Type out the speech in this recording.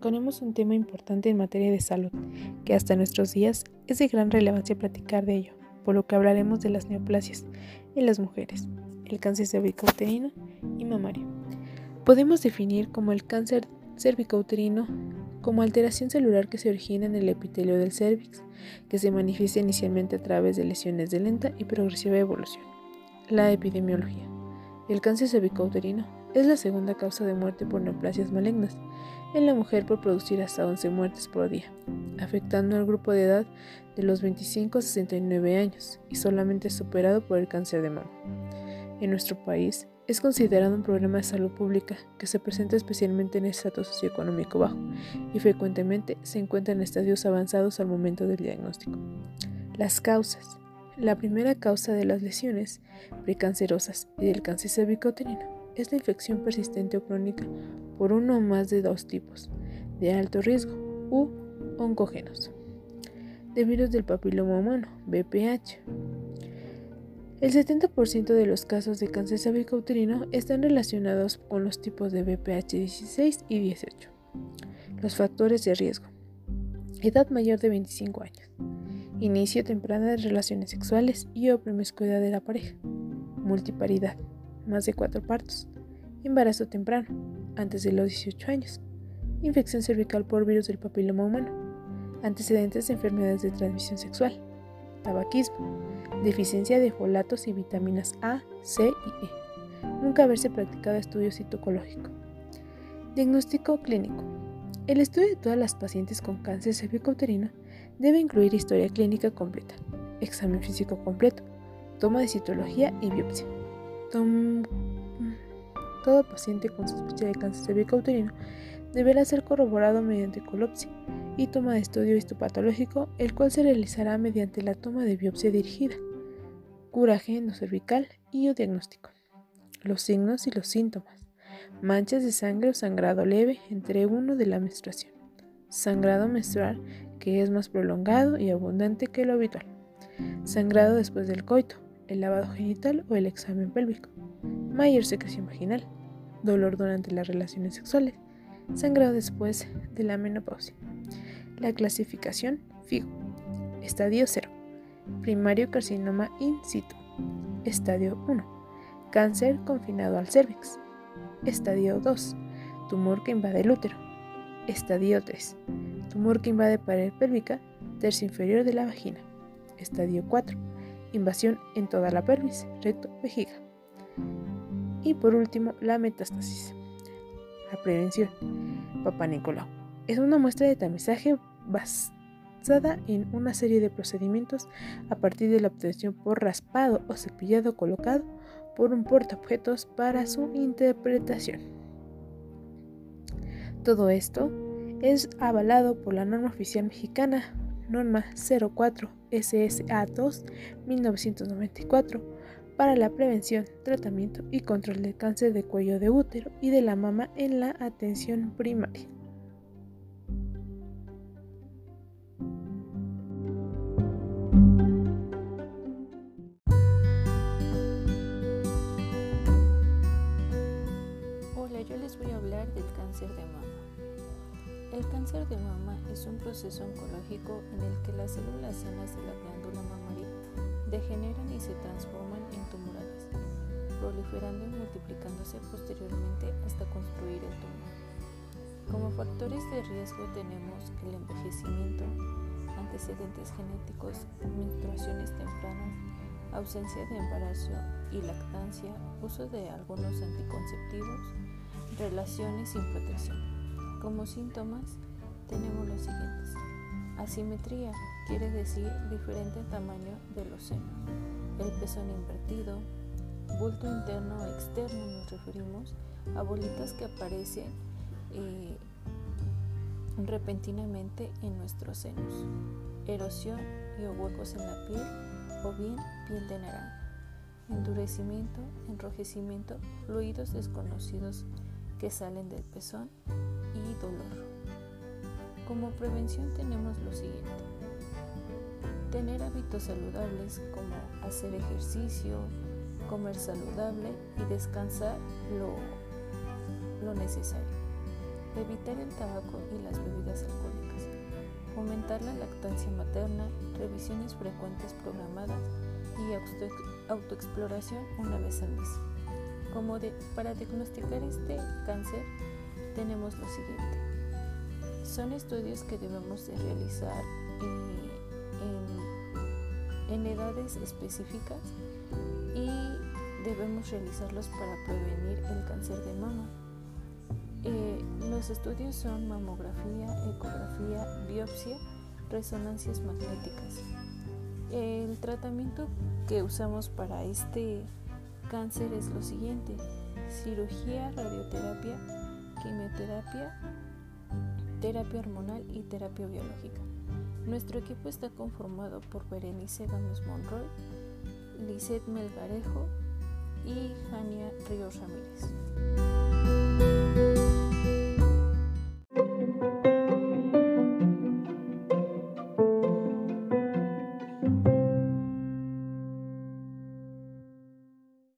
tocaremos un tema importante en materia de salud, que hasta nuestros días es de gran relevancia platicar de ello, por lo que hablaremos de las neoplasias en las mujeres, el cáncer cervicouterino y mamario. Podemos definir como el cáncer cervicouterino como alteración celular que se origina en el epitelio del cervix, que se manifiesta inicialmente a través de lesiones de lenta y progresiva evolución. La epidemiología. El cáncer cervicouterino es la segunda causa de muerte por neoplasias malignas en la mujer por producir hasta 11 muertes por día, afectando al grupo de edad de los 25 a 69 años y solamente superado por el cáncer de mama. En nuestro país, es considerado un problema de salud pública que se presenta especialmente en estrato socioeconómico bajo y frecuentemente se encuentra en estadios avanzados al momento del diagnóstico. Las causas. La primera causa de las lesiones precancerosas y del cáncer cervicouterino es la infección persistente o crónica por uno o más de dos tipos de alto riesgo u oncógenos de virus del papiloma humano, BPH. El 70% de los casos de cáncer cervicouterino están relacionados con los tipos de BPH 16 y 18. Los factores de riesgo. Edad mayor de 25 años. Inicio temprano de relaciones sexuales y o promiscuidad de la pareja. Multiparidad. Más de 4 partos. Embarazo temprano. Antes de los 18 años. Infección cervical por virus del papiloma humano. Antecedentes de enfermedades de transmisión sexual. Tabaquismo deficiencia de folatos y vitaminas A, C y E. Nunca haberse practicado estudio citocológico. Diagnóstico clínico. El estudio de todas las pacientes con cáncer cervicouterino debe incluir historia clínica completa, examen físico completo, toma de citología y biopsia. Todo paciente con sospecha de cáncer cervicouterino deberá ser corroborado mediante colopsia y toma de estudio histopatológico, el cual se realizará mediante la toma de biopsia dirigida curaje cervical y o diagnóstico. Los signos y los síntomas. Manchas de sangre o sangrado leve entre uno de la menstruación. Sangrado menstrual que es más prolongado y abundante que lo habitual. Sangrado después del coito, el lavado genital o el examen pélvico. Mayor secreción vaginal. Dolor durante las relaciones sexuales. Sangrado después de la menopausia. La clasificación FIGO. Estadio 0. Primario carcinoma in situ. Estadio 1. Cáncer confinado al cervix. Estadio 2. Tumor que invade el útero. Estadio 3. Tumor que invade pared pélvica, tercio inferior de la vagina. Estadio 4. Invasión en toda la pelvis, recto, vejiga. Y por último, la metástasis. La prevención. Papá Nicolau. Es una muestra de tamizaje basada en una serie de procedimientos a partir de la obtención por raspado o cepillado colocado por un portaobjetos para su interpretación. Todo esto es avalado por la norma oficial mexicana, norma 04 SSA2 1994 para la prevención, tratamiento y control del cáncer de cuello de útero y de la mama en la atención primaria. Cáncer de mama es un proceso oncológico en el que las células sanas de la glándula mamaria degeneran y se transforman en tumorales, proliferando y multiplicándose posteriormente hasta construir el tumor. Como factores de riesgo tenemos el envejecimiento, antecedentes genéticos, menstruaciones tempranas, ausencia de embarazo y lactancia, uso de algunos anticonceptivos, relaciones sin protección. Como síntomas tenemos los siguientes. Asimetría quiere decir diferente tamaño de los senos. El pezón invertido. Bulto interno o externo nos referimos a bolitas que aparecen eh, repentinamente en nuestros senos. Erosión y huecos en la piel o bien piel de naranja. Endurecimiento, enrojecimiento, fluidos desconocidos que salen del pezón y dolor. Como prevención tenemos lo siguiente. Tener hábitos saludables como hacer ejercicio, comer saludable y descansar lo, necesario. evitar el tabaco y las bebidas alcohólicas, fomentar la lactancia materna, revisiones frecuentes programadas y autoexploración una vez al mes. Como para diagnosticar este cáncer tenemos lo siguiente. Son estudios que debemos de realizar eh, en, edades específicas y debemos realizarlos para prevenir el cáncer de mama. Eh, los estudios son mamografía, ecografía, biopsia, resonancias magnéticas. El tratamiento que usamos para este cáncer es lo siguiente, cirugía, radioterapia, quimioterapia, terapia hormonal y terapia biológica. Nuestro equipo está conformado por Berenice Gámez Monroy, Lisette Melgarejo y Jania Ríos Ramírez.